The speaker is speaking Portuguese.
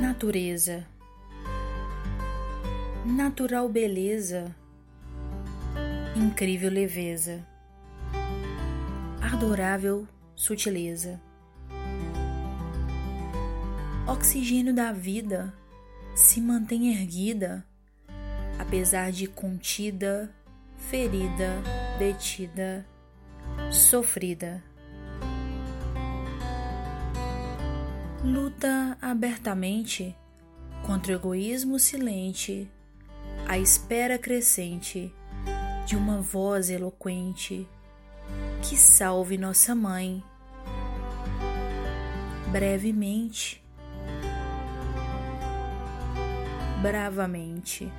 Natureza, natural beleza, incrível leveza, adorável sutileza, oxigênio da vida se mantém erguida, apesar de contida, ferida, detida, sofrida. Luta abertamente contra o egoísmo silente, a espera crescente de uma voz eloquente que salve nossa mãe. Brevemente, bravamente.